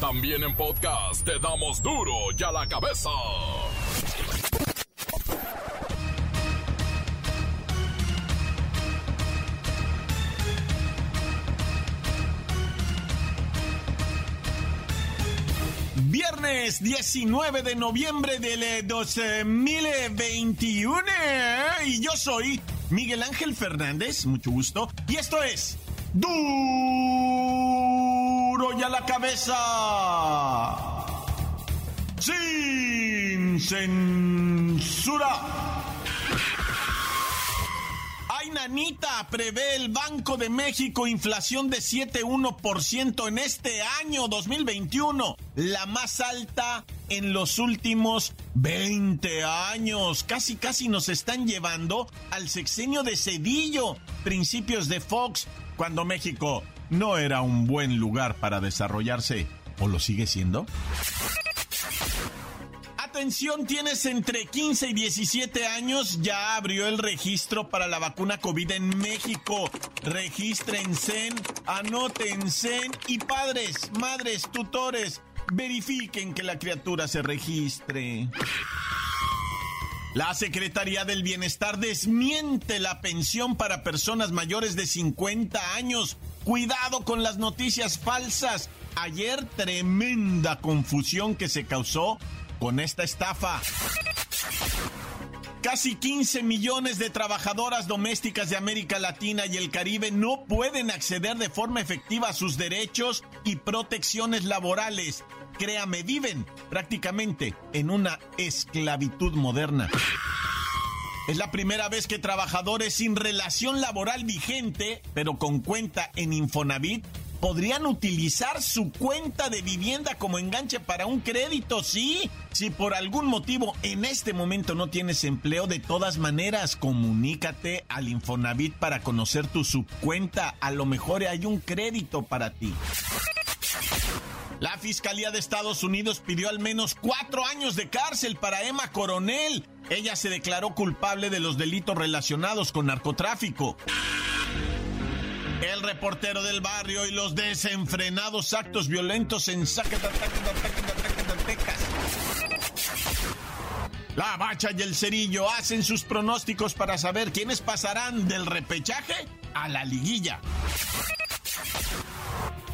También en podcast te damos duro y a la cabeza. Viernes 19 de noviembre del 2021 eh, y yo soy Miguel Ángel Fernández, mucho gusto, y esto es Duro a la cabeza. Sin censura. Ay, nanita, prevé el Banco de México inflación de 7,1% en este año 2021, la más alta en los últimos 20 años. Casi, casi nos están llevando al sexenio de Cedillo, principios de Fox, cuando México no era un buen lugar para desarrollarse. ¿O lo sigue siendo? Atención, tienes entre 15 y 17 años, ya abrió el registro para la vacuna COVID en México. Regístrense, anótense y padres, madres, tutores, verifiquen que la criatura se registre. La Secretaría del Bienestar desmiente la pensión para personas mayores de 50 años. Cuidado con las noticias falsas. Ayer tremenda confusión que se causó con esta estafa. Casi 15 millones de trabajadoras domésticas de América Latina y el Caribe no pueden acceder de forma efectiva a sus derechos y protecciones laborales. Créame, viven prácticamente en una esclavitud moderna. Es la primera vez que trabajadores sin relación laboral vigente, pero con cuenta en Infonavit, podrían utilizar su cuenta de vivienda como enganche para un crédito, sí. Si por algún motivo en este momento no tienes empleo, de todas maneras, comunícate al Infonavit para conocer tu subcuenta. A lo mejor hay un crédito para ti. La Fiscalía de Estados Unidos pidió al menos cuatro años de cárcel para Emma Coronel. Ella se declaró culpable de los delitos relacionados con narcotráfico el reportero del barrio y los desenfrenados actos violentos en Zacatecas. La Bacha y el Cerillo hacen sus pronósticos para saber quiénes pasarán del repechaje a la liguilla.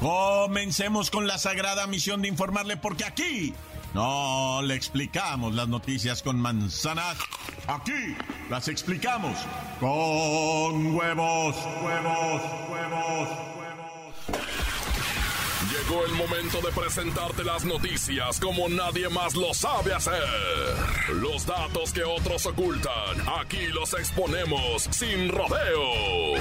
Comencemos con la sagrada misión de informarle porque aquí no le explicamos las noticias con manzanas. Aquí las explicamos con huevos, huevos, huevos, huevos. Llegó el momento de presentarte las noticias como nadie más lo sabe hacer. Los datos que otros ocultan, aquí los exponemos sin rodeos.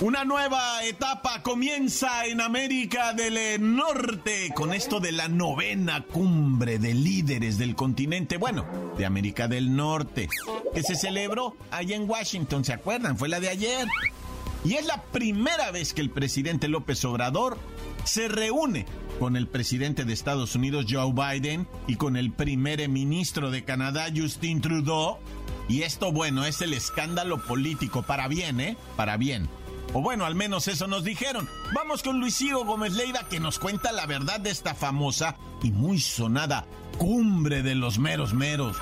Una nueva etapa comienza en América del Norte con esto de la novena cumbre de líderes del continente, bueno, de América del Norte, que se celebró allá en Washington, ¿se acuerdan? Fue la de ayer. Y es la primera vez que el presidente López Obrador se reúne con el presidente de Estados Unidos Joe Biden y con el primer ministro de Canadá Justin Trudeau. Y esto, bueno, es el escándalo político, para bien, ¿eh? Para bien. O bueno, al menos eso nos dijeron. Vamos con Luisío Gómez Leiva que nos cuenta la verdad de esta famosa y muy sonada cumbre de los meros meros.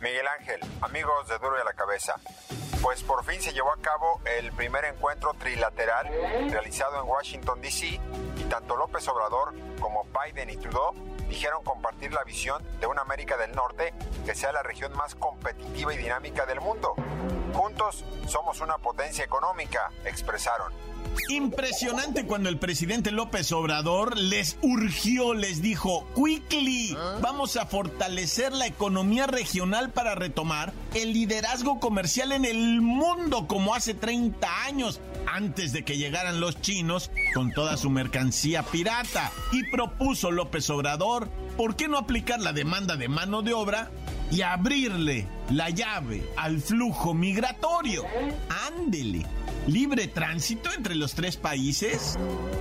Miguel Ángel, amigos de Duro y a la Cabeza. Pues por fin se llevó a cabo el primer encuentro trilateral realizado en Washington, D.C. y tanto López Obrador como Biden y Trudeau dijeron compartir la visión de una América del Norte que sea la región más competitiva y dinámica del mundo. Juntos somos una potencia económica, expresaron. Impresionante cuando el presidente López Obrador les urgió, les dijo, quickly, vamos a fortalecer la economía regional para retomar el liderazgo comercial en el mundo como hace 30 años, antes de que llegaran los chinos con toda su mercancía pirata. Y propuso López Obrador, ¿por qué no aplicar la demanda de mano de obra y abrirle la llave al flujo migratorio. Ándele. ¿Libre tránsito entre los tres países?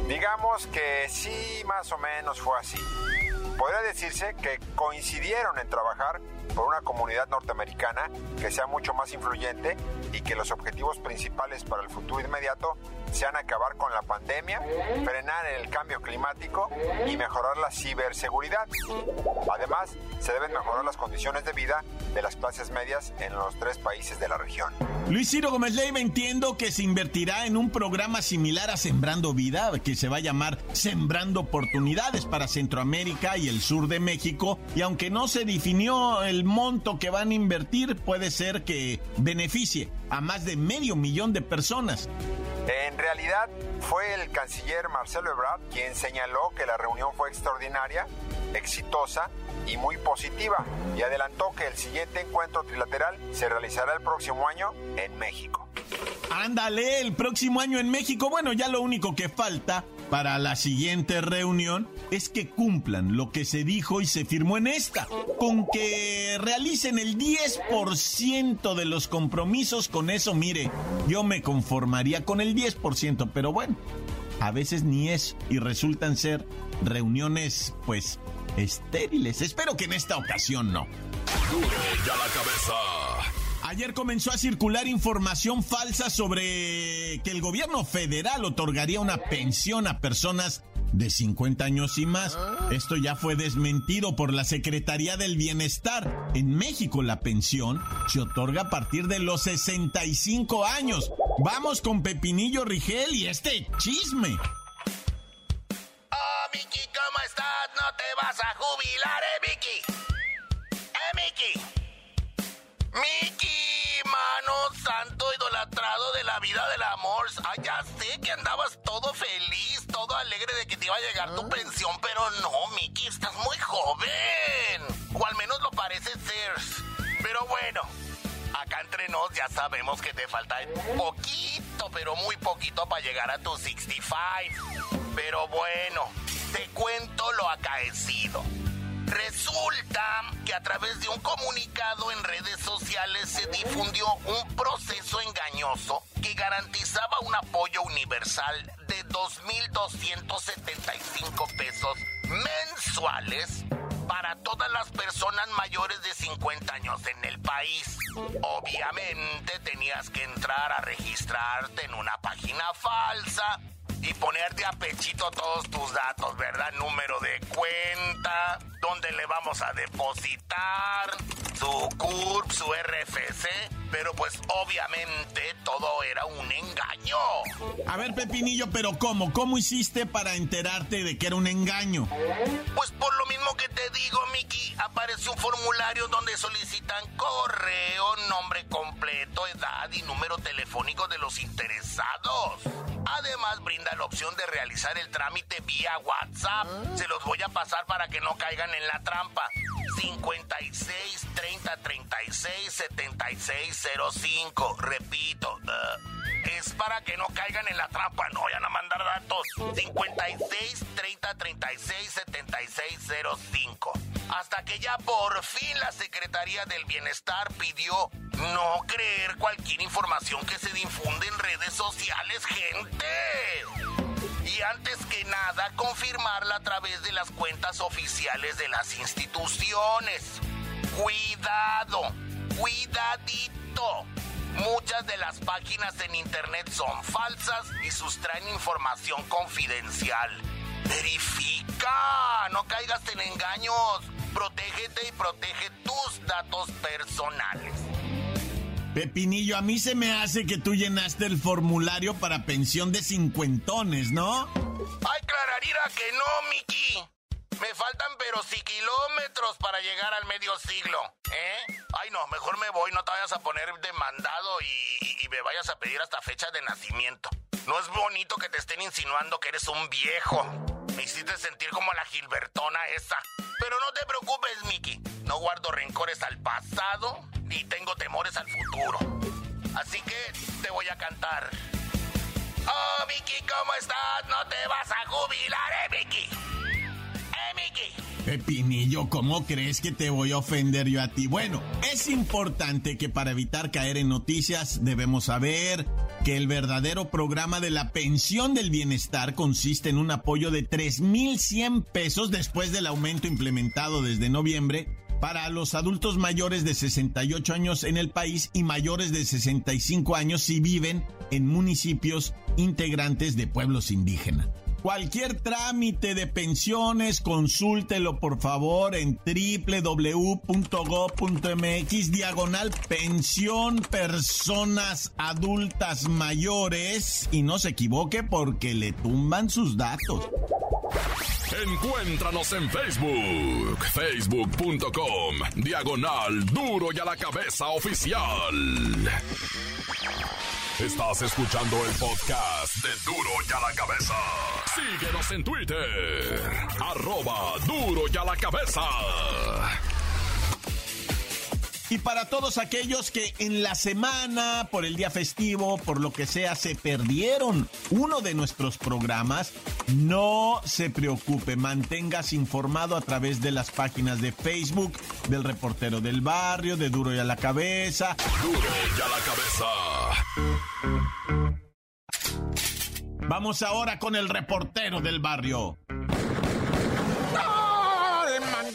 Digamos que sí, más o menos fue así. Podría decirse que coincidieron en trabajar por una comunidad norteamericana que sea mucho más influyente y que los objetivos principales para el futuro inmediato sean acabar con la pandemia, frenar el cambio climático y mejorar la ciberseguridad. Además, se deben mejorar las condiciones de vida de las clases medias en los tres países de la región. Luis Ciro Gómez Leiva, entiendo que se invertirá en un programa similar a Sembrando Vida, que se va a llamar Sembrando Oportunidades para Centroamérica y el sur de México. Y aunque no se definió el monto que van a invertir, puede ser que beneficie a más de medio millón de personas. En realidad fue el canciller Marcelo Ebrard quien señaló que la reunión fue extraordinaria, exitosa y muy positiva y adelantó que el siguiente encuentro trilateral se realizará el próximo año en México. Ándale, el próximo año en México. Bueno, ya lo único que falta para la siguiente reunión es que cumplan lo que se dijo y se firmó en esta, con que realicen el 10% de los compromisos. Con eso, mire, yo me conformaría con el 10%, pero bueno, a veces ni es y resultan ser reuniones, pues, estériles. Espero que en esta ocasión no. la cabeza. Ayer comenzó a circular información falsa sobre que el gobierno federal otorgaría una pensión a personas de 50 años y más. Esto ya fue desmentido por la Secretaría del Bienestar. En México la pensión se otorga a partir de los 65 años. Vamos con Pepinillo Rigel y este chisme. Oh, Miki, ¿cómo estás? No te vas a jubilar, Miki, mano santo idolatrado de la vida del amor. Ay, ya sé que andabas todo feliz, todo alegre de que te iba a llegar tu pensión, pero no, Miki, estás muy joven. O al menos lo parece ser. Pero bueno, acá entre nos ya sabemos que te falta poquito, pero muy poquito para llegar a tu 65. Pero bueno, te cuento lo acaecido. Resulta que a través de un comunicado en redes sociales se difundió un proceso engañoso que garantizaba un apoyo universal de 2.275 pesos mensuales para todas las personas mayores de 50 años en el país. Obviamente tenías que entrar a registrarte en una página falsa y ponerte a pechito todos tus datos, ¿verdad? Número de cuenta, dónde le vamos a depositar, su CURP, su RFC, pero pues obviamente todo era un engaño. A ver, Pepinillo, pero ¿cómo? ¿Cómo hiciste para enterarte de que era un engaño? Pues por lo mismo que te digo, Miki, aparece un formulario donde solicitan correo, nombre completo, edad y número telefónico de los interesados. Además, brinda la opción de realizar el trámite vía WhatsApp. Se los voy a pasar para que no caigan en la trampa. 56 30 36 76 05. Repito, uh, es para que no caigan en la trampa, no vayan a mandar datos. 56 30 36 76 05. Hasta que ya por fin la Secretaría del Bienestar pidió no creer cualquier información que se difunde en redes sociales, gente. Y antes que nada, confirmarla a través de las cuentas oficiales de las instituciones. Cuidado, cuidadito. Muchas de las páginas en internet son falsas y sustraen información confidencial. Verifica, no caigas en engaños. Protégete y protege tus datos personales. Pepinillo, a mí se me hace que tú llenaste el formulario para pensión de cincuentones, ¿no? Ay, clararira que no, Miki. Me faltan pero sí kilómetros para llegar al medio siglo, ¿eh? Ay, no, mejor me voy, no te vayas a poner demandado y, y, me vayas a pedir hasta fecha de nacimiento. No es bonito que te estén insinuando que eres un viejo. Me hiciste sentir como la Gilbertona esa. Pero no te preocupes, Miki. No guardo rencores al pasado ni tengo temores al futuro. Así que te voy a cantar. Oh, Miki, ¿cómo estás? No te vas a jubilar, eh, Miki. Eh, Miki. Pepinillo, ¿cómo crees que te voy a ofender yo a ti? Bueno, es importante que para evitar caer en noticias debemos saber que el verdadero programa de la pensión del bienestar consiste en un apoyo de 3.100 pesos después del aumento implementado desde noviembre para los adultos mayores de 68 años en el país y mayores de 65 años si viven en municipios integrantes de pueblos indígenas. Cualquier trámite de pensiones, consúltelo por favor en www.go.mx diagonal pensión personas adultas mayores y no se equivoque porque le tumban sus datos. Encuéntranos en Facebook, facebook.com, diagonal duro y a la cabeza oficial. Estás escuchando el podcast de Duro y a la cabeza. Síguenos en Twitter, arroba duro y a la cabeza. Y para todos aquellos que en la semana, por el día festivo, por lo que sea, se perdieron uno de nuestros programas, no se preocupe, mantengas informado a través de las páginas de Facebook del reportero del barrio, de Duro y a la cabeza. Duro y a la cabeza. Vamos ahora con el reportero del barrio.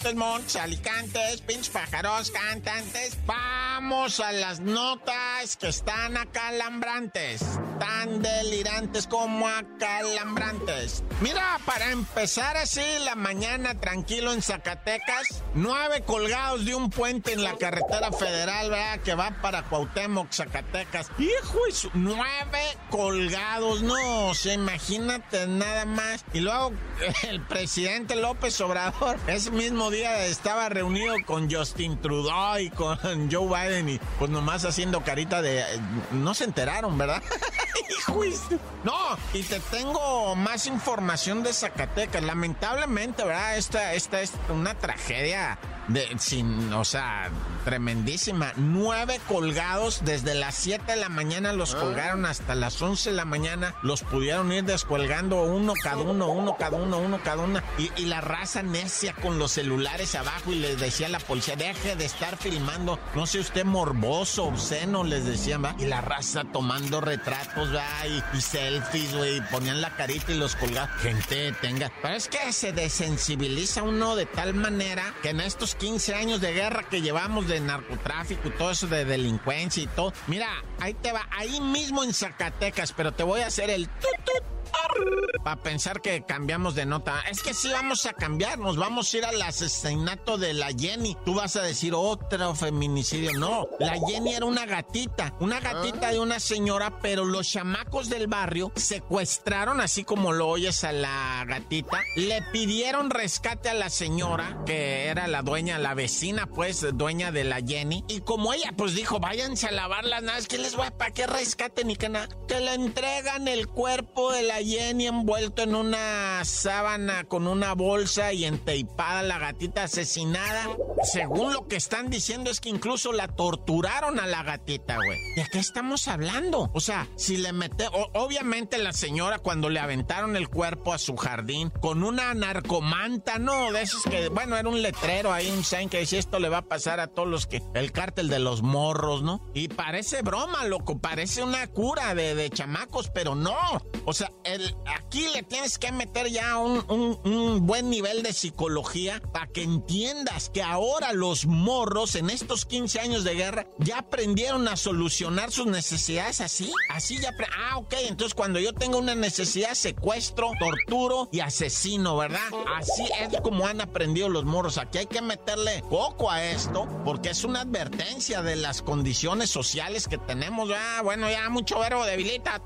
Montes, montes, alicantes, pinches pájaros, cantantes. Vamos a las notas que están acalambrantes. Tan delirantes como acalambrantes. Mira, para empezar así la mañana tranquilo en Zacatecas, nueve colgados de un puente en la carretera federal, ¿verdad? Que va para Cuauhtémoc, Zacatecas. Hijo, y nueve colgados, no, se imagínate nada más. Y luego el presidente López Obrador, ese mismo día estaba reunido con Justin Trudeau y con Joe Biden y pues nomás haciendo carita de... No se enteraron, ¿verdad? No, y te tengo más información de Zacatecas. Lamentablemente, ¿verdad? Esta, esta es una tragedia de, sin, o sea, tremendísima. Nueve colgados desde las 7 de la mañana los colgaron hasta las 11 de la mañana. Los pudieron ir descolgando uno cada uno, uno cada uno, uno cada uno. Y, y la raza necia con los celulares abajo y les decía a la policía, deje de estar filmando. No sé usted morboso, obsceno, les decían, ¿va? Y la raza tomando retratos, ¿va? Y, y selfies, güey. Ponían la carita y los colgaban. Gente, tenga. Pero es que se desensibiliza uno de tal manera que en estos 15 años de guerra que llevamos de narcotráfico y todo eso de delincuencia y todo. Mira, ahí te va, ahí mismo en Zacatecas, pero te voy a hacer el tut para pensar que cambiamos de nota. Es que sí vamos a cambiar, nos vamos a ir al asesinato de la Jenny. Tú vas a decir otro feminicidio. No, la Jenny era una gatita, una gatita de una señora, pero los chamacos del barrio secuestraron, así como lo oyes a la gatita, le pidieron rescate a la señora, que era la dueña, la vecina, pues, dueña de la Jenny. Y como ella, pues dijo, váyanse a lavar las nada, que les voy a, ¿para qué rescate ni que nada? Que le entregan el cuerpo de la Jenny envuelto en una sábana con una bolsa y enteipada la gatita asesinada. Según lo que están diciendo es que incluso la torturaron a la gatita, güey. ¿De qué estamos hablando? O sea, si le mete... obviamente la señora cuando le aventaron el cuerpo a su jardín con una narcomanta, no, de esos que, bueno, era un letrero ahí, un sign que decía esto le va a pasar a todos los que... El cártel de los morros, ¿no? Y parece broma, loco, parece una cura de, de chamacos, pero no. O sea, el, aquí le tienes que meter ya un, un, buen nivel de psicología para que entiendas que ahora los morros en estos 15 años de guerra ya aprendieron a solucionar sus necesidades así. Así ya... Ah, ok, entonces cuando yo tengo una necesidad, secuestro, torturo y asesino, ¿verdad? Así es como han aprendido los morros. Aquí hay que meterle poco a esto porque es una advertencia de las condiciones sociales que tenemos. Ah, bueno, ya mucho verbo debilita.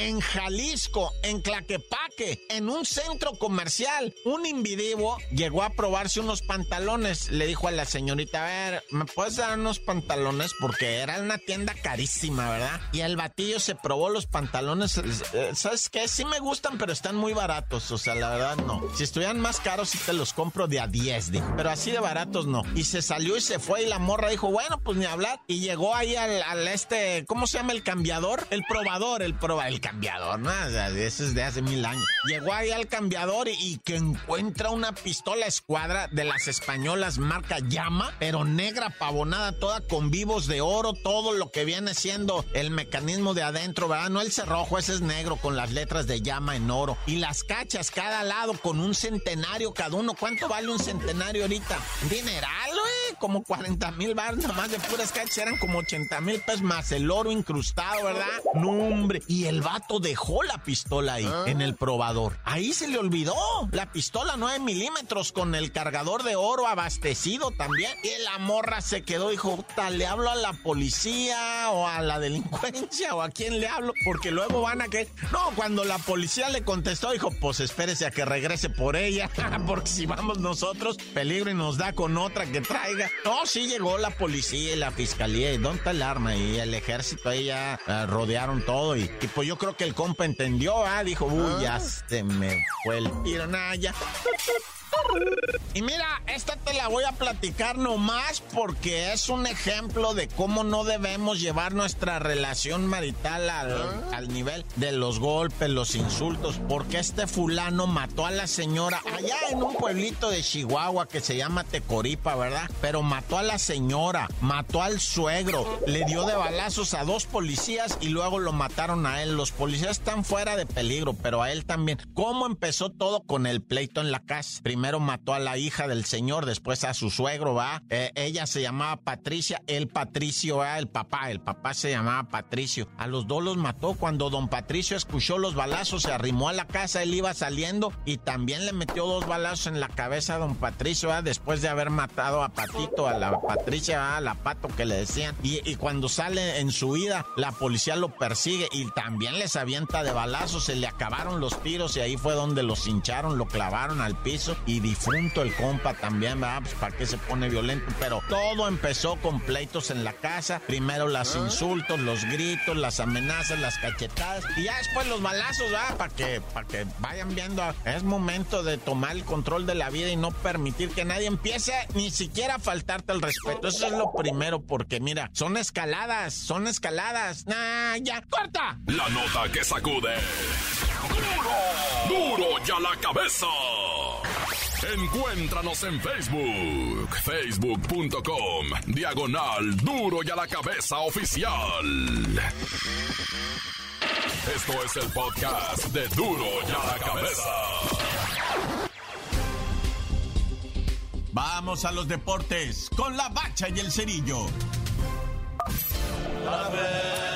En Jalisco, en Claquepaque, en un centro comercial, un individuo llegó a probarse unos pantalones. Le dijo a la señorita, a ver, ¿me puedes dar unos pantalones? Porque era una tienda carísima, ¿verdad? Y el batillo se probó los pantalones. ¿Sabes qué? Sí me gustan, pero están muy baratos. O sea, la verdad no. Si estuvieran más caros, sí te los compro de a 10, dijo. Pero así de baratos no. Y se salió y se fue y la morra dijo, bueno, pues ni hablar. Y llegó ahí al, este, ¿cómo se llama el cambiador? El probador, el proba, el cambiador, ¿no? O eso es de hace mil años. Llegó ahí al cambiador y, que encuentra una pistola escuadra de las españolas marca Llama, pero negra, pavonada, toda con vivos de oro, todo lo que viene siendo el mecanismo de adentro, ¿verdad? No el cerrojo, ese es negro con las letras de Llama en oro. Y las cachas cada lado con un centenario cada uno. ¿Cuánto vale un centenario ahorita? Dineral, güey, como 40 mil bar, nomás de puras cachas eran como 80 mil pesos más el oro incrustado, ¿verdad? No, hombre. Y el vato dejó la pistola ahí, ah. en el probador. Ahí se le olvidó la pistola 9 milímetros con el cargador de oro abastecido también. Y la morra se quedó, dijo, ¿le hablo a la policía o a la delincuencia o a quién le hablo? Porque luego van a que... No, cuando la policía le contestó, dijo, pues espérese a que regrese por ella, porque si vamos nosotros, peligro y nos da con otra que traiga. No, sí llegó la policía y la fiscalía y ¿dónde está el arma? Y el ejército ahí ya eh, rodearon todo y, pues yo creo que el compa entendió, ¿ah? Dijo, uy, ya ah. se me fue el tiro, nada, ya. Y mira, esta te la voy a platicar nomás porque es un ejemplo de cómo no debemos llevar nuestra relación marital al, ¿Ah? al, nivel de los golpes, los insultos, porque este fulano mató a la señora allá en un pueblito de Chihuahua que se llama Tecoripa, ¿verdad? Pero mató a la señora, mató al suegro, le dio de balazos a dos policías y luego lo mataron a él. Los policías están fuera de peligro, pero a él también. ¿Cómo empezó todo con el pleito en la casa? Primero mató a la hija del señor, después a su suegro, va. Eh, ella se llamaba Patricia, el Patricio, va, el papá, el papá se llamaba Patricio. A los dos los mató. Cuando don Patricio escuchó los balazos, se arrimó a la casa, él iba saliendo y también le metió dos balazos en la cabeza a don Patricio, después de haber matado a Patito, a la Patricia, a la Pato que le decían. Y, y cuando sale en su vida, la policía lo persigue y también les avienta de balazos, se le acabaron los tiros y ahí fue donde los hincharon, lo clavaron al piso y difunto el compa también, ¿verdad? Pues para qué se pone violento, pero todo empezó con pleitos en la casa, primero los ah. insultos, los gritos, las amenazas, las cachetadas y ya después los balazos, ¿verdad? Para que, para que vayan viendo, es momento de tomar el control de la vida y no permitir que nadie empiece ni siquiera a faltarte el respeto. Eso es lo primero, porque mira, son escaladas, son escaladas. Nah, ya, corta. La nota que sacude. Duro, duro ya la cabeza. Encuéntranos en Facebook, facebook.com, diagonal duro y a la cabeza oficial. Esto es el podcast de duro y a la cabeza. Vamos a los deportes con la bacha y el cerillo. se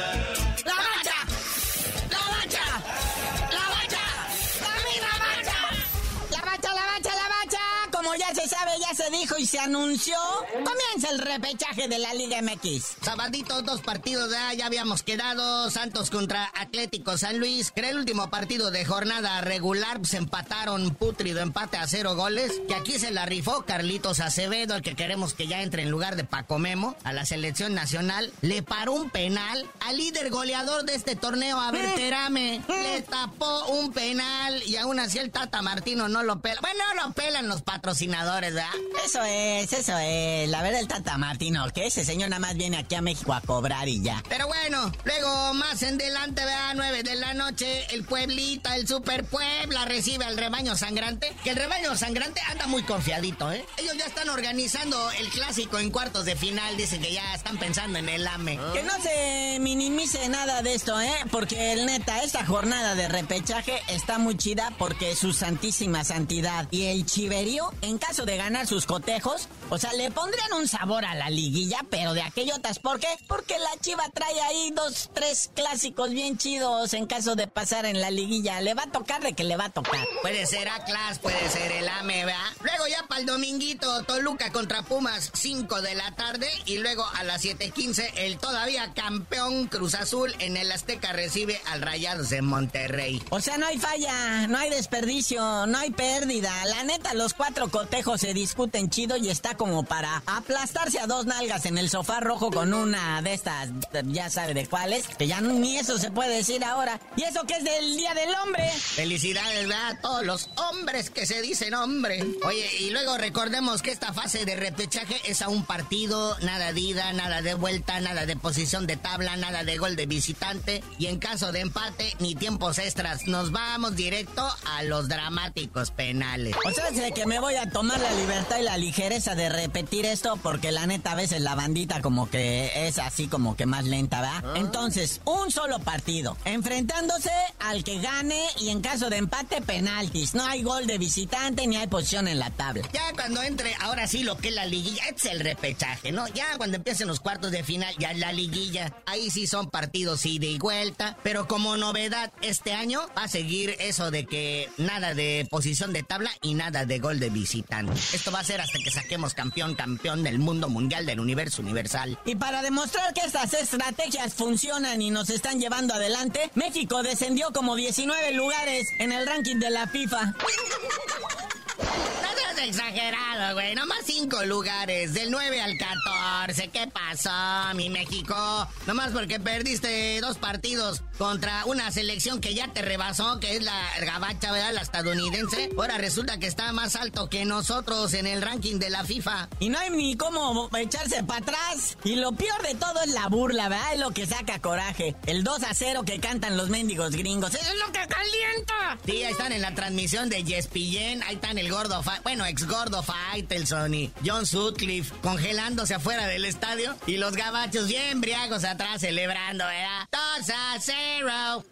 dijo y se anunció, comienza el repechaje de la Liga MX. Sabadito, dos partidos ya, ya habíamos quedado. Santos contra Atlético San Luis. Que el último partido de jornada regular se empataron putrido empate a cero goles. Que aquí se la rifó Carlitos Acevedo, el que queremos que ya entre en lugar de Paco Memo a la selección nacional. Le paró un penal al líder goleador de este torneo, a Berterame. Le tapó un penal y aún así el Tata Martino no lo pela. Bueno, no lo pelan los patrocinadores, ¿verdad? Eso es, eso es. La verdad, el Tata Martino, que ese señor nada más viene aquí a México a cobrar y ya. Pero bueno, luego más en delante, a 9 de la noche, el Pueblita, el Super Puebla recibe al rebaño sangrante. Que el rebaño sangrante anda muy confiadito, ¿eh? Ellos ya están organizando el clásico en cuartos de final. Dicen que ya están pensando en el AME. Que no se minimice nada de esto, ¿eh? Porque el neta, esta jornada de repechaje está muy chida porque su santísima santidad y el chiverío, en caso de ganar sus cotejos, o sea, le pondrían un sabor a la liguilla, pero de aquellotas. ¿Por qué? Porque la chiva trae ahí dos, tres clásicos bien chidos en caso de pasar en la liguilla. Le va a tocar de que le va a tocar. Puede ser Atlas, puede ser el AME, ¿verdad? Luego ya para el dominguito, Toluca contra Pumas, 5 de la tarde. Y luego a las 7.15, el todavía campeón Cruz Azul en el Azteca recibe al Rayados de Monterrey. O sea, no hay falla, no hay desperdicio, no hay pérdida. La neta, los cuatro cotejos se discuten discuten chido y está como para aplastarse a dos nalgas en el sofá rojo con una de estas, ya sabe de cuáles, que ya ni eso se puede decir ahora. Y eso que es del Día del Hombre. Felicidades a todos los hombres que se dicen hombre. Oye, y luego recordemos que esta fase de repechaje es a un partido, nada de ida, nada de vuelta, nada de posición de tabla, nada de gol de visitante. Y en caso de empate, ni tiempos extras. Nos vamos directo a los dramáticos penales. O sea, sé que me voy a tomar la libertad y la ligereza de repetir esto porque la neta a veces la bandita como que es así como que más lenta, ¿verdad? Ah. Entonces, un solo partido, enfrentándose al que gane y en caso de empate, penaltis. No hay gol de visitante ni hay posición en la tabla. Ya cuando entre, ahora sí, lo que es la liguilla, es el repechaje, ¿no? Ya cuando empiecen los cuartos de final, ya la liguilla, ahí sí son partidos ida y vuelta, pero como novedad este año va a seguir eso de que nada de posición de tabla y nada de gol de visitante. Esto va a ser hasta que saquemos campeón, campeón del mundo mundial, del universo universal. Y para demostrar que estas estrategias funcionan y nos están llevando adelante, México descendió como 19 lugares en el ranking de la FIFA exagerado, güey. Nomás cinco lugares, del 9 al 14. ¿Qué pasó, mi México? Nomás porque perdiste dos partidos contra una selección que ya te rebasó, que es la gabacha, ¿verdad? La estadounidense. Ahora resulta que está más alto que nosotros en el ranking de la FIFA. Y no hay ni cómo echarse para atrás. Y lo peor de todo es la burla, ¿verdad? Es lo que saca coraje. El 2 a 0 que cantan los mendigos gringos. ¡Eso es lo que calienta! Sí, ahí están en la transmisión de Yespillén. Ahí están el gordo. Bueno, ex gordo Faitelson y John Sutcliffe congelándose afuera del estadio y los gabachos bien briagos atrás celebrando, ¿verdad? 2 a 0.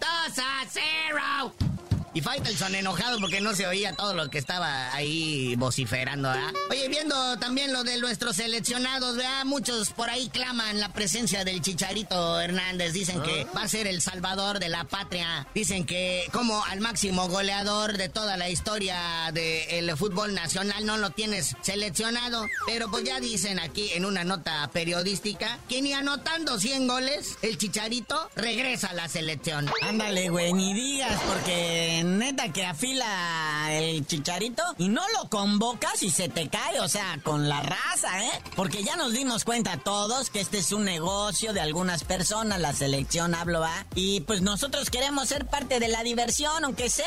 2 a 0. Y Faitelson enojado porque no se oía todo lo que estaba ahí vociferando, ¿verdad? Oye, viendo también lo de nuestros seleccionados, ¿verdad? Muchos por ahí claman la presencia del Chicharito Hernández. Dicen que ah. va a ser el salvador de la patria. Dicen que como al máximo goleador de toda la historia del fútbol nacional no lo tienes seleccionado. Pero pues ya dicen aquí en una nota periodística que ni anotando 100 goles, el Chicharito regresa a la selección. Ándale, güey, ni digas porque neta que afila el chicharito y no lo convocas y se te cae, o sea, con la raza, ¿eh? Porque ya nos dimos cuenta todos que este es un negocio de algunas personas, la selección hablo, ¿va? Y pues nosotros queremos ser parte de la diversión, aunque sea.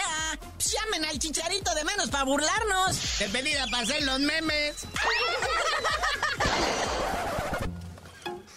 Pues llamen al chicharito de menos para burlarnos. Te pedida para hacer los memes.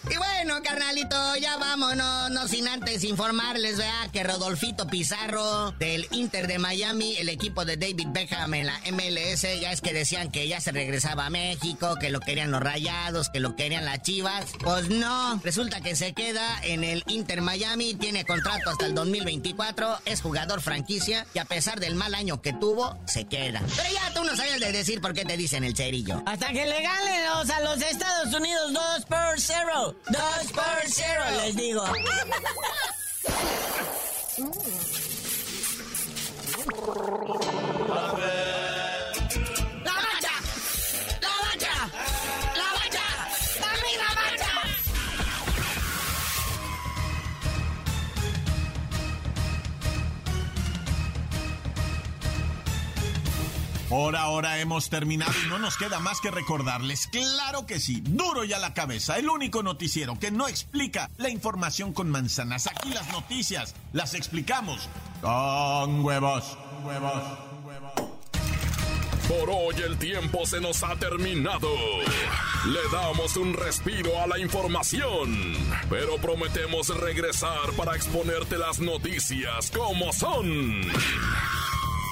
Y bueno, carnalito, ya vámonos, no sin antes informarles, vea, que Rodolfito Pizarro del Inter de Miami, el equipo de David Beckham en la MLS, ya es que decían que ya se regresaba a México, que lo querían los rayados, que lo querían las chivas. Pues no, resulta que se queda en el Inter Miami, tiene contrato hasta el 2024, es jugador franquicia y a pesar del mal año que tuvo, se queda. Pero ya tú no sabes de decir por qué te dicen el cerillo. Hasta que le ganen a los Estados Unidos 2 por 0. Dos por cero, les digo. Por ahora hemos terminado y no nos queda más que recordarles, claro que sí, duro ya la cabeza, el único noticiero que no explica la información con manzanas. Aquí las noticias las explicamos con huevos, huevos, huevos. Por hoy el tiempo se nos ha terminado. Le damos un respiro a la información, pero prometemos regresar para exponerte las noticias como son.